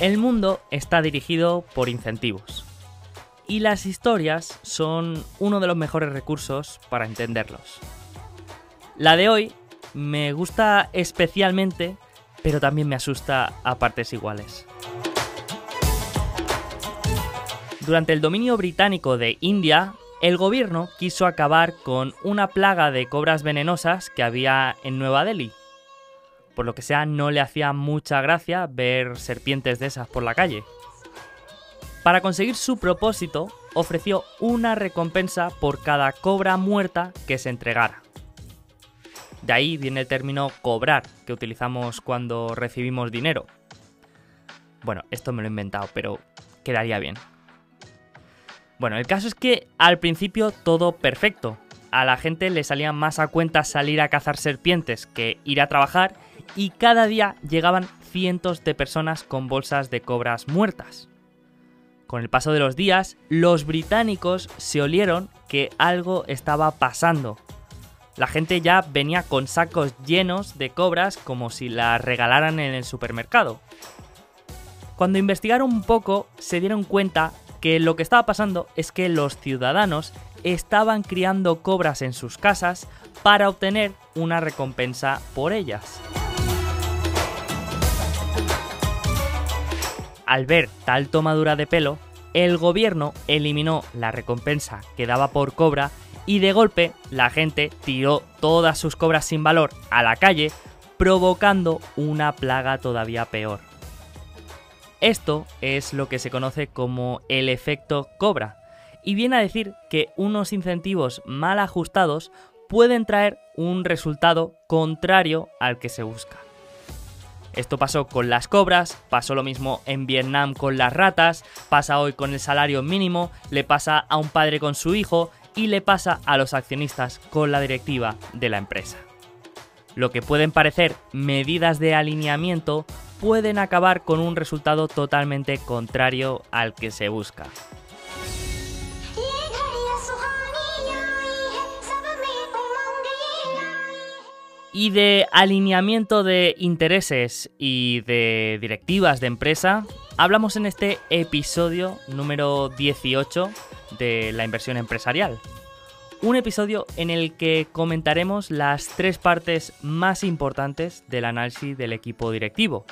El mundo está dirigido por incentivos. Y las historias son uno de los mejores recursos para entenderlos. La de hoy me gusta especialmente, pero también me asusta a partes iguales. Durante el dominio británico de India, el gobierno quiso acabar con una plaga de cobras venenosas que había en Nueva Delhi por lo que sea no le hacía mucha gracia ver serpientes de esas por la calle. Para conseguir su propósito, ofreció una recompensa por cada cobra muerta que se entregara. De ahí viene el término cobrar, que utilizamos cuando recibimos dinero. Bueno, esto me lo he inventado, pero quedaría bien. Bueno, el caso es que al principio todo perfecto. A la gente le salía más a cuenta salir a cazar serpientes que ir a trabajar y cada día llegaban cientos de personas con bolsas de cobras muertas. Con el paso de los días, los británicos se olieron que algo estaba pasando. La gente ya venía con sacos llenos de cobras como si las regalaran en el supermercado. Cuando investigaron un poco, se dieron cuenta que lo que estaba pasando es que los ciudadanos estaban criando cobras en sus casas para obtener una recompensa por ellas. Al ver tal tomadura de pelo, el gobierno eliminó la recompensa que daba por cobra y de golpe la gente tiró todas sus cobras sin valor a la calle, provocando una plaga todavía peor. Esto es lo que se conoce como el efecto cobra, y viene a decir que unos incentivos mal ajustados pueden traer un resultado contrario al que se busca. Esto pasó con las cobras, pasó lo mismo en Vietnam con las ratas, pasa hoy con el salario mínimo, le pasa a un padre con su hijo y le pasa a los accionistas con la directiva de la empresa. Lo que pueden parecer medidas de alineamiento pueden acabar con un resultado totalmente contrario al que se busca. Y de alineamiento de intereses y de directivas de empresa, hablamos en este episodio número 18 de la inversión empresarial. Un episodio en el que comentaremos las tres partes más importantes del análisis del equipo directivo.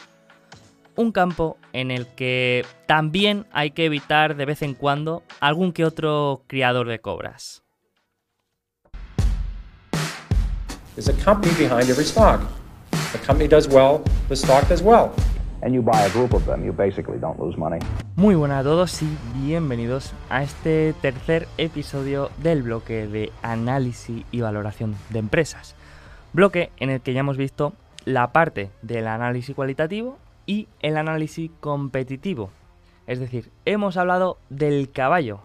Un campo en el que también hay que evitar de vez en cuando algún que otro criador de cobras. There's a company behind every stock. The company does well, the stock does well. And you buy a group of them, you basically don't lose money. Muy buenas a todos y bienvenidos a este tercer episodio del bloque de análisis y valoración de empresas. Bloque en el que ya hemos visto la parte del análisis cualitativo y el análisis competitivo. Es decir, hemos hablado del caballo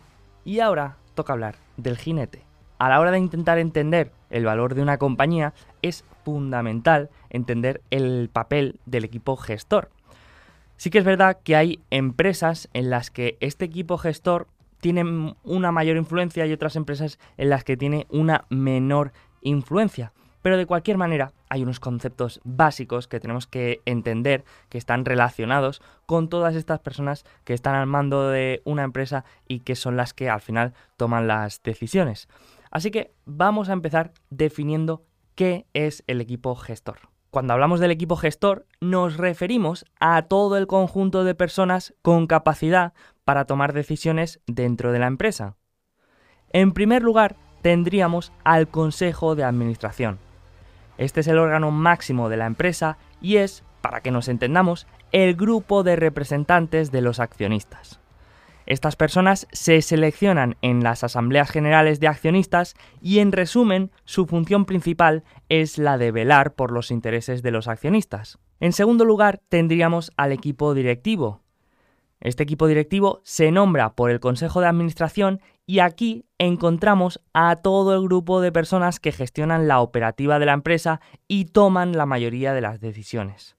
y ahora toca hablar del jinete. A la hora de intentar entender el valor de una compañía, es fundamental entender el papel del equipo gestor. Sí que es verdad que hay empresas en las que este equipo gestor tiene una mayor influencia y otras empresas en las que tiene una menor influencia. Pero de cualquier manera hay unos conceptos básicos que tenemos que entender que están relacionados con todas estas personas que están al mando de una empresa y que son las que al final toman las decisiones. Así que vamos a empezar definiendo qué es el equipo gestor. Cuando hablamos del equipo gestor, nos referimos a todo el conjunto de personas con capacidad para tomar decisiones dentro de la empresa. En primer lugar, tendríamos al Consejo de Administración. Este es el órgano máximo de la empresa y es, para que nos entendamos, el grupo de representantes de los accionistas. Estas personas se seleccionan en las asambleas generales de accionistas y en resumen su función principal es la de velar por los intereses de los accionistas. En segundo lugar tendríamos al equipo directivo. Este equipo directivo se nombra por el Consejo de Administración y aquí encontramos a todo el grupo de personas que gestionan la operativa de la empresa y toman la mayoría de las decisiones.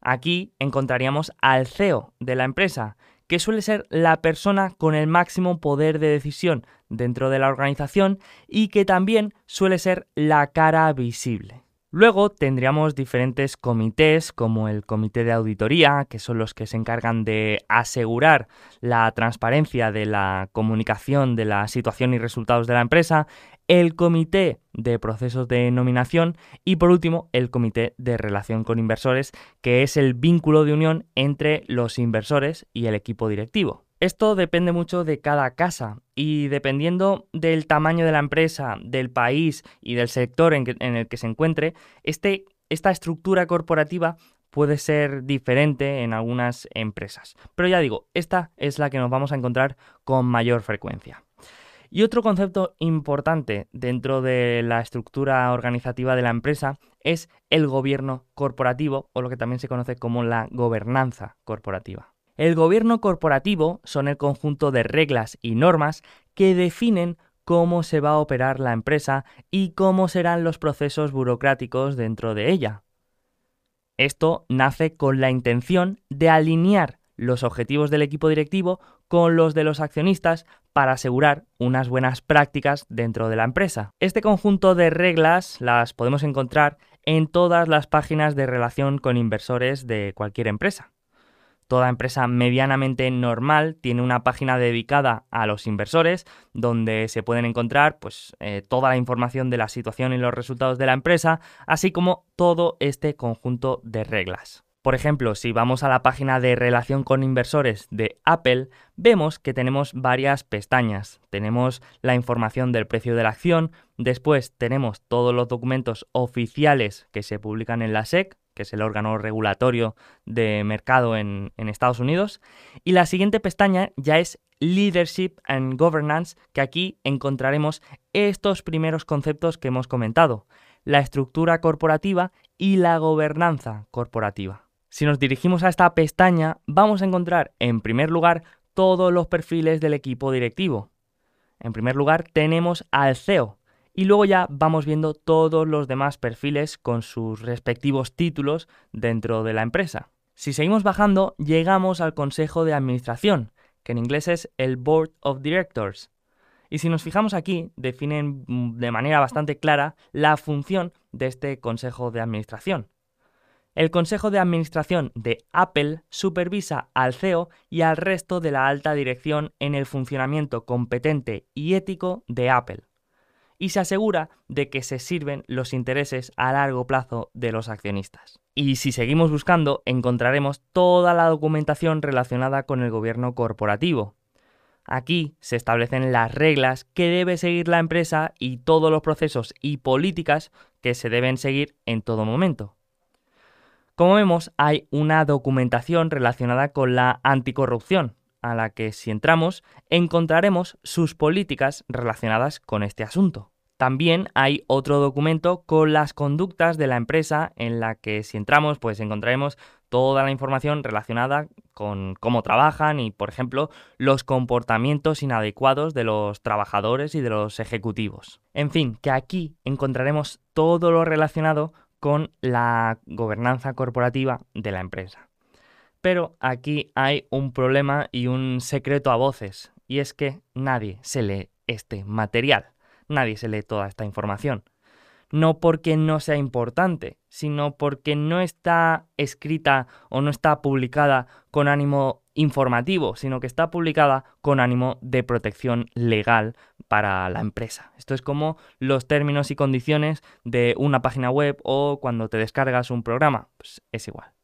Aquí encontraríamos al CEO de la empresa, que suele ser la persona con el máximo poder de decisión dentro de la organización y que también suele ser la cara visible. Luego tendríamos diferentes comités como el comité de auditoría, que son los que se encargan de asegurar la transparencia de la comunicación de la situación y resultados de la empresa, el comité de procesos de nominación y por último el comité de relación con inversores, que es el vínculo de unión entre los inversores y el equipo directivo. Esto depende mucho de cada casa y dependiendo del tamaño de la empresa, del país y del sector en, el que se encuentre, este, esta estructura corporativa puede ser diferente en algunas empresas. Pero ya digo, esta es la que nos vamos a encontrar con mayor frecuencia. Y otro concepto importante dentro de la estructura organizativa de la empresa es el gobierno corporativo o lo que también se conoce como la gobernanza corporativa. El gobierno corporativo son el conjunto de reglas y normas que definen cómo se va a operar la empresa y cómo serán los procesos burocráticos dentro de ella. Esto nace con la intención de alinear los objetivos del equipo directivo con los de los accionistas para asegurar unas buenas prácticas dentro de la empresa. Este conjunto de reglas las podemos encontrar en todas las páginas de relación con inversores de cualquier empresa. Toda empresa medianamente normal tiene una página dedicada a los inversores donde se pueden encontrar pues, eh, toda la información de la situación y los resultados de la empresa, así como todo este conjunto de reglas. Por ejemplo, si vamos a la página de relación con inversores de Apple, vemos que tenemos varias pestañas. Tenemos la información del precio de la acción, después tenemos todos los documentos oficiales que se publican en la SEC, que es el órgano regulatorio de mercado en, Estados Unidos. Y la siguiente pestaña ya es Leadership and Governance, que aquí encontraremos estos primeros conceptos que hemos comentado, la estructura corporativa y la gobernanza corporativa. Si nos dirigimos a esta pestaña, vamos a encontrar en primer lugar todos los perfiles del equipo directivo. En primer lugar tenemos al CEO, y luego ya vamos viendo todos los demás perfiles con sus respectivos títulos dentro de la empresa. Si seguimos bajando, llegamos al Consejo de Administración, que en inglés es el Board of Directors. Y si nos fijamos aquí, definen de manera bastante clara la función de este Consejo de Administración. El Consejo de Administración de Apple supervisa al CEO y al resto de la alta dirección en el funcionamiento competente y ético de Apple y se asegura de que se sirven los intereses a largo plazo de los accionistas. Y si seguimos buscando, encontraremos toda la documentación relacionada con el gobierno corporativo. Aquí se establecen las reglas que debe seguir la empresa y todos los procesos y políticas que se deben seguir en todo momento. Como vemos, hay una documentación relacionada con la anticorrupción, a la que si entramos encontraremos sus políticas relacionadas con este asunto. También hay otro documento con las conductas de la empresa en la que si entramos pues encontraremos toda la información relacionada con cómo trabajan y por ejemplo los comportamientos inadecuados de los trabajadores y de los ejecutivos. En fin, que aquí encontraremos todo lo relacionado con la gobernanza corporativa de la empresa. Pero aquí hay un problema y un secreto a voces, y es que nadie se lee este material. Nadie se lee toda esta información. No porque no sea importante, sino porque no está escrita o no está publicada con ánimo informativo, sino que está publicada con ánimo de protección legal para la empresa. Esto es como los términos y condiciones de una página web o cuando te descargas un programa, pues es igual.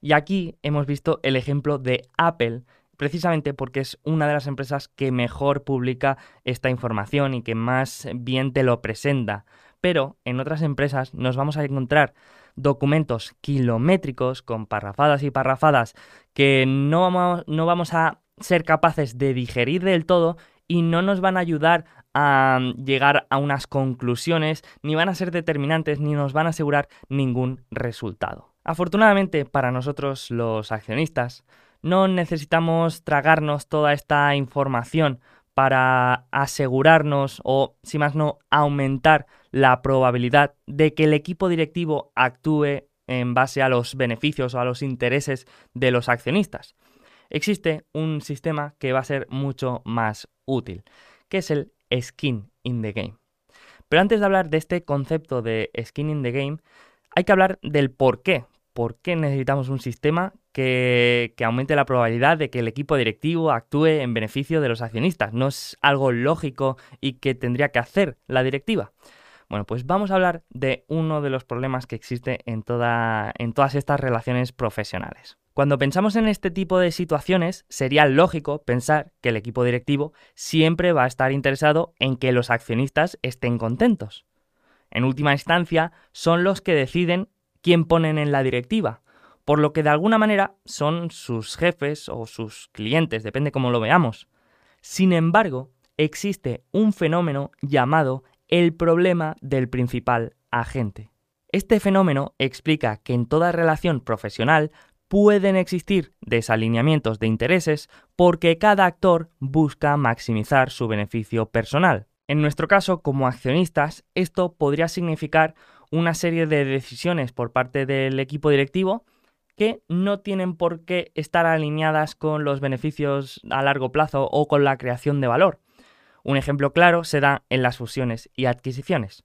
Y aquí hemos visto el ejemplo de Apple, precisamente porque es una de las empresas que mejor publica esta información y que más bien te lo presenta. Pero en otras empresas nos vamos a encontrar documentos kilométricos con parrafadas y parrafadas que no vamos, no vamos a ser capaces de digerir del todo y no nos van a ayudar a llegar a unas conclusiones, ni van a ser determinantes, ni nos van a asegurar ningún resultado. Afortunadamente para nosotros los accionistas, no necesitamos tragarnos toda esta información para asegurarnos o, si más no, aumentar la probabilidad de que el equipo directivo actúe en base a los beneficios o a los intereses de los accionistas. existe un sistema que va a ser mucho más útil, que es el skin in the game. Pero antes de hablar de este concepto de skin in the game, hay que hablar del por qué. ¿Por qué necesitamos un sistema que, aumente la probabilidad de que el equipo directivo actúe en beneficio de los accionistas? No es algo lógico y que tendría que hacer la directiva. Bueno, pues vamos a hablar de uno de los problemas que existe en todas estas relaciones profesionales. Cuando pensamos en este tipo de situaciones, sería lógico pensar que el equipo directivo siempre va a estar interesado en que los accionistas estén contentos. En última instancia, son los que deciden quién ponen en la directiva, por lo que de alguna manera son sus jefes o sus clientes, depende cómo lo veamos. Sin embargo, existe un fenómeno llamado el problema del principal agente. Este fenómeno explica que en toda relación profesional pueden existir desalineamientos de intereses porque cada actor busca maximizar su beneficio personal. En nuestro caso, como accionistas, esto podría significar una serie de decisiones por parte del equipo directivo que no tienen por qué estar alineadas con los beneficios a largo plazo o con la creación de valor. Un ejemplo claro se da en las fusiones y adquisiciones.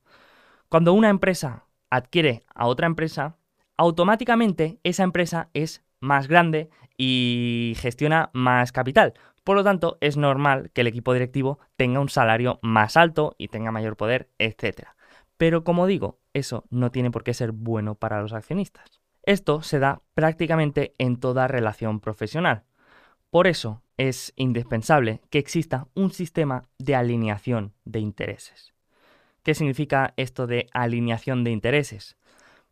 Cuando una empresa adquiere a otra empresa, automáticamente esa empresa es más grande y gestiona más capital. Por lo tanto, es normal que el equipo directivo tenga un salario más alto y tenga mayor poder, etc. Pero como digo, eso no tiene por qué ser bueno para los accionistas. Esto se da prácticamente en toda relación profesional. Por eso es indispensable que exista un sistema de alineación de intereses. ¿Qué significa esto de alineación de intereses?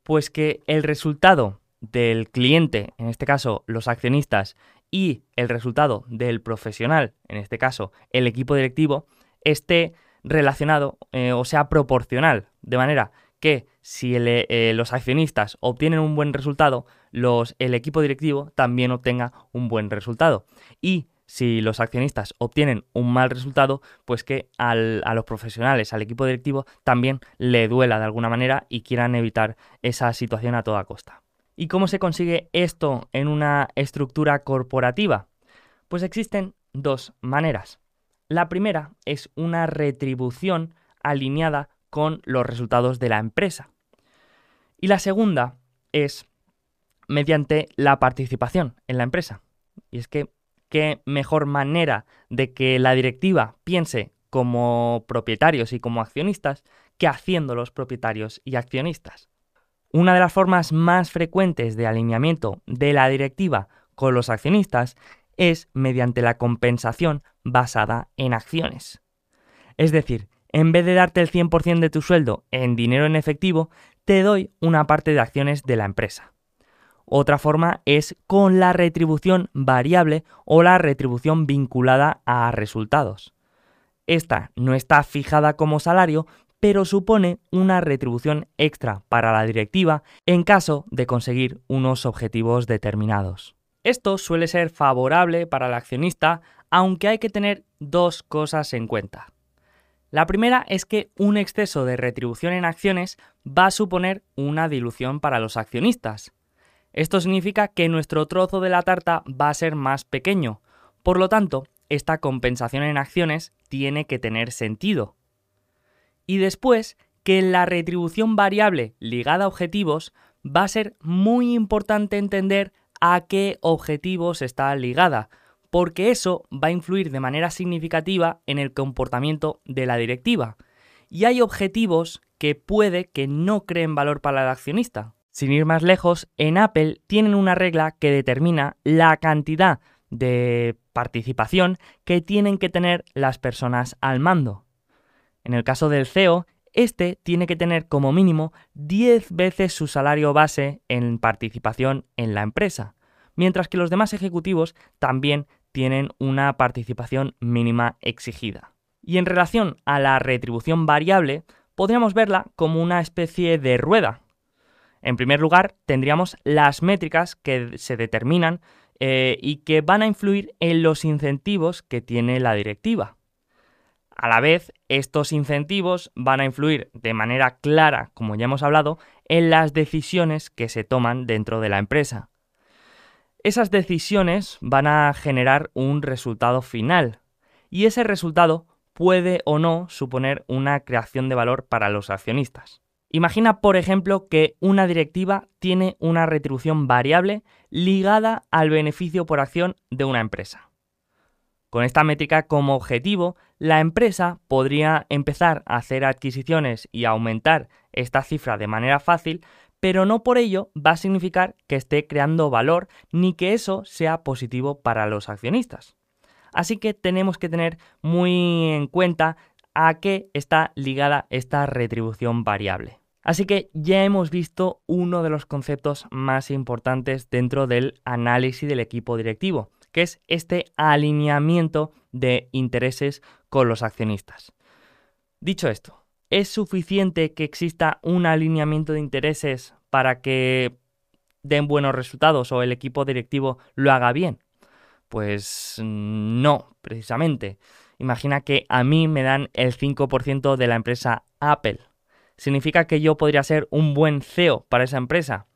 Pues que el resultado del cliente, en este caso los accionistas, y el resultado del profesional, en este caso el equipo directivo, esté relacionado eh, o sea proporcional, de manera que si eh, los accionistas obtienen un buen resultado, los, el equipo directivo también obtenga un buen resultado. Y si los accionistas obtienen un mal resultado, pues que a los profesionales, al equipo directivo, también le duela de alguna manera y quieran evitar esa situación a toda costa. ¿Y cómo se consigue esto en una estructura corporativa? Pues existen dos maneras. La primera es una retribución alineada con los resultados de la empresa. Y la segunda es mediante la participación en la empresa. Y es que qué mejor manera de que la directiva piense como propietarios y como accionistas que haciendo los propietarios y accionistas. Una de las formas más frecuentes de alineamiento de la directiva con los accionistas es mediante la compensación basada en acciones. Es decir, en vez de darte el 100% de tu sueldo en dinero en efectivo, te doy una parte de acciones de la empresa. Otra forma es con la retribución variable o la retribución vinculada a resultados. Esta no está fijada como salario, pero supone una retribución extra para la directiva en caso de conseguir unos objetivos determinados. Esto suele ser favorable para el accionista, aunque hay que tener dos cosas en cuenta. La primera es que un exceso de retribución en acciones va a suponer una dilución para los accionistas. Esto significa que nuestro trozo de la tarta va a ser más pequeño. Por lo tanto, esta compensación en acciones tiene que tener sentido. Y después, que la retribución variable ligada a objetivos va a ser muy importante entender a qué objetivos está ligada, porque eso va a influir de manera significativa en el comportamiento de la directiva. Y hay objetivos que puede que no creen valor para el accionista. Sin ir más lejos, en Apple tienen una regla que determina la cantidad de participación que tienen que tener las personas al mando. En el caso del CEO, este tiene que tener como mínimo 10 veces su salario base en participación en la empresa, mientras que los demás ejecutivos también tienen una participación mínima exigida. Y en relación a la retribución variable, podríamos verla como una especie de rueda. En primer lugar, tendríamos las métricas que se determinan eh, y que van a influir en los incentivos que tiene la directiva. A la vez, estos incentivos van a influir de manera clara, como ya hemos hablado, en las decisiones que se toman dentro de la empresa. Esas decisiones van a generar un resultado final y ese resultado puede o no suponer una creación de valor para los accionistas. Imagina, por ejemplo, que una directiva tiene una retribución variable ligada al beneficio por acción de una empresa. Con esta métrica como objetivo, la empresa podría empezar a hacer adquisiciones y aumentar esta cifra de manera fácil, pero no por ello va a significar que esté creando valor ni que eso sea positivo para los accionistas. Así que tenemos que tener muy en cuenta a qué está ligada esta retribución variable. Así que ya hemos visto uno de los conceptos más importantes dentro del análisis del equipo directivo, que es este alineamiento de intereses con los accionistas. Dicho esto, ¿es suficiente que exista un alineamiento de intereses para que den buenos resultados o el equipo directivo lo haga bien? Pues no, precisamente. Imagina que a mí me dan el 5% de la empresa Apple. ¿Significa que yo podría ser un buen CEO para esa empresa?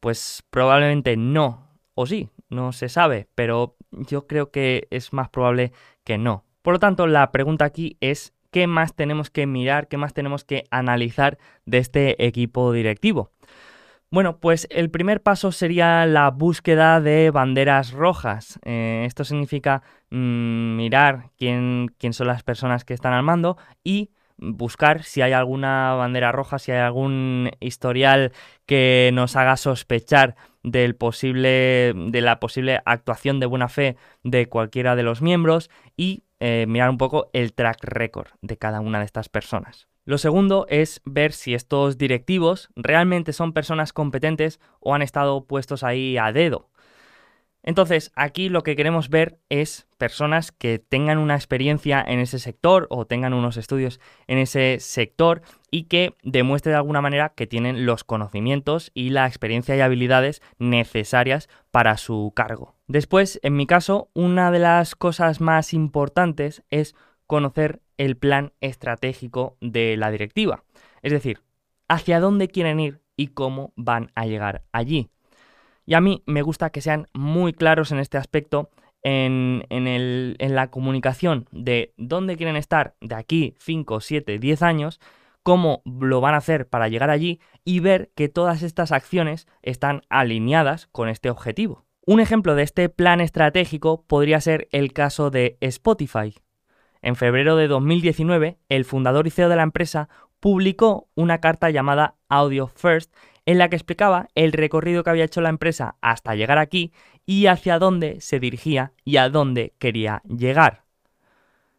Pues probablemente no. O sí, no se sabe, pero yo creo que es más probable que no. Por lo tanto, la pregunta aquí es qué más tenemos que mirar, qué más tenemos que analizar de este equipo directivo. Bueno, pues el primer paso sería la búsqueda de banderas rojas. Eh, esto significa mm, mirar quién, quién son las personas que están al mando y buscar si hay alguna bandera roja, si hay algún historial que nos haga sospechar del posible, de la posible actuación de buena fe de cualquiera de los miembros y eh, mirar un poco el track record de cada una de estas personas. Lo segundo es ver si estos directivos realmente son personas competentes o han estado puestos ahí a dedo. Entonces, aquí lo que queremos ver es personas que tengan una experiencia en ese sector o tengan unos estudios en ese sector y que demuestre de alguna manera que tienen los conocimientos y la experiencia y habilidades necesarias para su cargo. Después, en mi caso, una de las cosas más importantes es conocer el plan estratégico de la directiva. Es decir, hacia dónde quieren ir y cómo van a llegar allí. Y a mí me gusta que sean muy claros en este aspecto, en, la comunicación de dónde quieren estar de aquí 5, 7, 10 años, cómo lo van a hacer para llegar allí y ver que todas estas acciones están alineadas con este objetivo. Un ejemplo de este plan estratégico podría ser el caso de Spotify. En febrero de 2019, el fundador y CEO de la empresa publicó una carta llamada Audio First en la que explicaba el recorrido que había hecho la empresa hasta llegar aquí y hacia dónde se dirigía y a dónde quería llegar.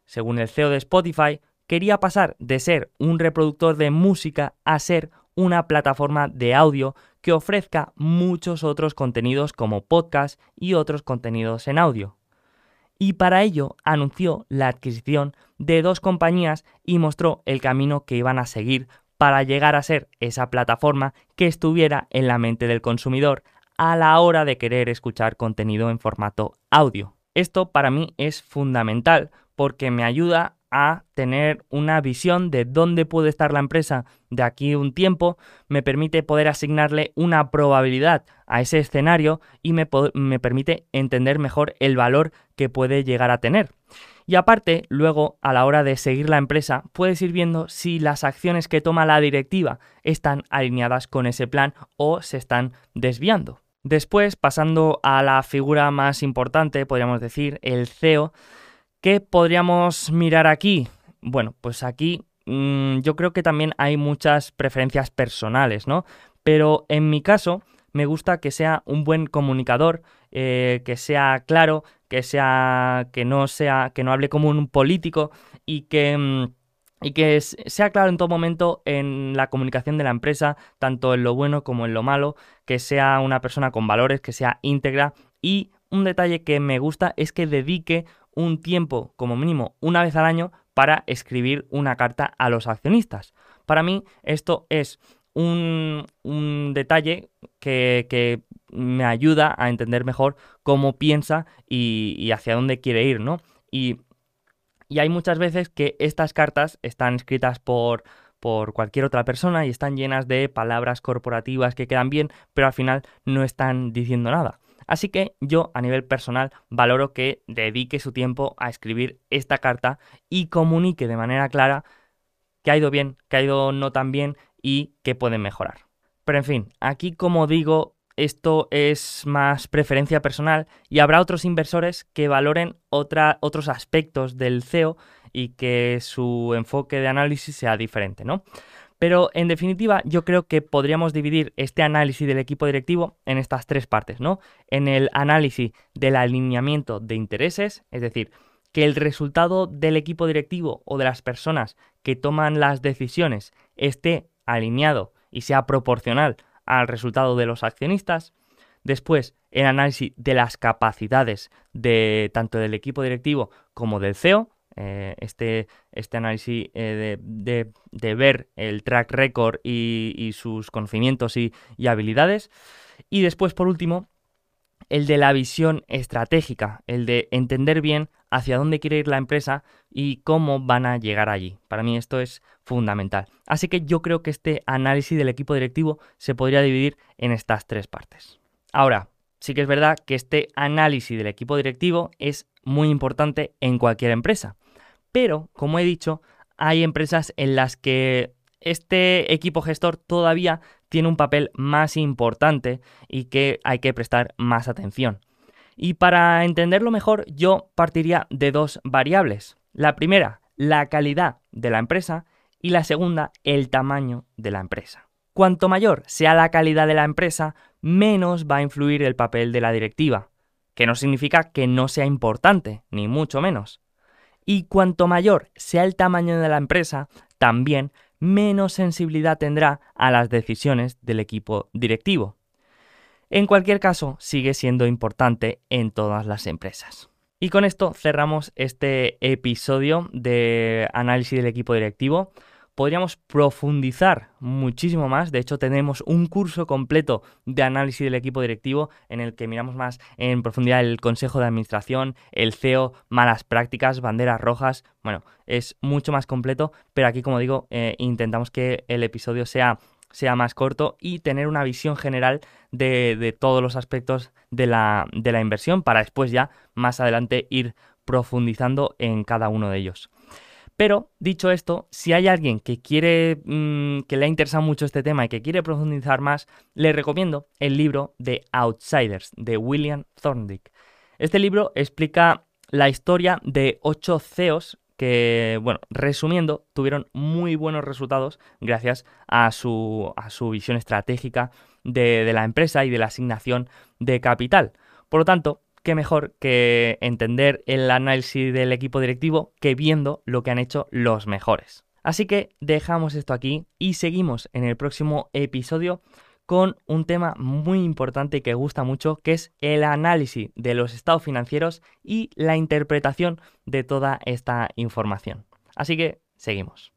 Según el CEO de Spotify, quería pasar de ser un reproductor de música a ser una plataforma de audio que ofrezca muchos otros contenidos como podcast y otros contenidos en audio. Y para ello anunció la adquisición de dos compañías y mostró el camino que iban a seguir para llegar a ser esa plataforma que estuviera en la mente del consumidor a la hora de querer escuchar contenido en formato audio. Esto para mí es fundamental porque me ayuda a tener una visión de dónde puede estar la empresa de aquí un tiempo, me permite poder asignarle una probabilidad a ese escenario y me, me permite entender mejor el valor que puede llegar a tener. Y aparte, luego, a la hora de seguir la empresa, puedes ir viendo si las acciones que toma la directiva están alineadas con ese plan o se están desviando. Después, pasando a la figura más importante, podríamos decir, el CEO, ¿qué podríamos mirar aquí? Bueno, pues aquí mm, yo creo que también hay muchas preferencias personales, ¿no? Pero en mi caso, me gusta que sea un buen comunicador, eh, que sea claro, que sea que no sea que no hable como un político y que mm, y que sea claro en todo momento en la comunicación de la empresa, tanto en lo bueno como en lo malo, que sea una persona con valores, que sea íntegra y un detalle que me gusta es que dedique un tiempo, como mínimo una vez al año, para escribir una carta a los accionistas. Para mí esto es un, un detalle que, me ayuda a entender mejor cómo piensa y, hacia dónde quiere ir, ¿no? Y, hay muchas veces que estas cartas están escritas por, por cualquier otra persona y están llenas de palabras corporativas que quedan bien, pero al final no están diciendo nada. Así que yo a nivel personal valoro que dedique su tiempo a escribir esta carta y comunique de manera clara que ha ido bien, que ha ido no tan bien y que pueden mejorar. Pero en fin, aquí como digo, esto es más preferencia personal y habrá otros inversores que valoren otros aspectos del CEO y que su enfoque de análisis sea diferente, ¿no? Pero en definitiva, yo creo que podríamos dividir este análisis del equipo directivo en estas tres partes, ¿no? En el análisis del alineamiento de intereses, es decir, que el resultado del equipo directivo o de las personas que toman las decisiones esté alineado y sea proporcional al resultado de los accionistas. Después, el análisis de las capacidades de tanto del equipo directivo como del CEO, eh, este, este, análisis eh, de, ver el track record y, sus conocimientos y, habilidades. Y después, por último, el de la visión estratégica, el de entender bien hacia dónde quiere ir la empresa y cómo van a llegar allí. Para mí esto es fundamental. Así que yo creo que este análisis del equipo directivo se podría dividir en estas tres partes. Ahora, sí que es verdad que este análisis del equipo directivo es muy importante en cualquier empresa. Pero, como he dicho, hay empresas en las que este equipo gestor todavía tiene un papel más importante y que hay que prestar más atención. Y para entenderlo mejor, yo partiría de dos variables. La primera, la calidad de la empresa y la segunda, el tamaño de la empresa. Cuanto mayor sea la calidad de la empresa, menos va a influir el papel de la directiva, que no significa que no sea importante, ni mucho menos. Y cuanto mayor sea el tamaño de la empresa, también menos sensibilidad tendrá a las decisiones del equipo directivo. En cualquier caso, sigue siendo importante en todas las empresas. Y con esto cerramos este episodio de análisis del equipo directivo podríamos profundizar muchísimo más. De hecho, tenemos un curso completo de análisis del equipo directivo en el que miramos más en profundidad el consejo de administración, el CEO, malas prácticas, banderas rojas. Bueno, es mucho más completo, pero aquí, como digo, eh, intentamos que el episodio sea sea más corto y tener una visión general de, de todos los aspectos de la, de la inversión para después ya más adelante ir profundizando en cada uno de ellos. Pero, dicho esto, si hay alguien que quiere, mm, que le ha interesado mucho este tema y que quiere profundizar más, le recomiendo el libro de Outsiders de William Thorndike. Este libro explica la historia de ocho CEOs que, bueno, resumiendo, tuvieron muy buenos resultados gracias a su, visión estratégica de la empresa y de la asignación de capital. Por lo tanto, qué mejor que entender el análisis del equipo directivo que viendo lo que han hecho los mejores. Así que dejamos esto aquí y seguimos en el próximo episodio con un tema muy importante que gusta mucho, que es el análisis de los estados financieros y la interpretación de toda esta información. Así que seguimos.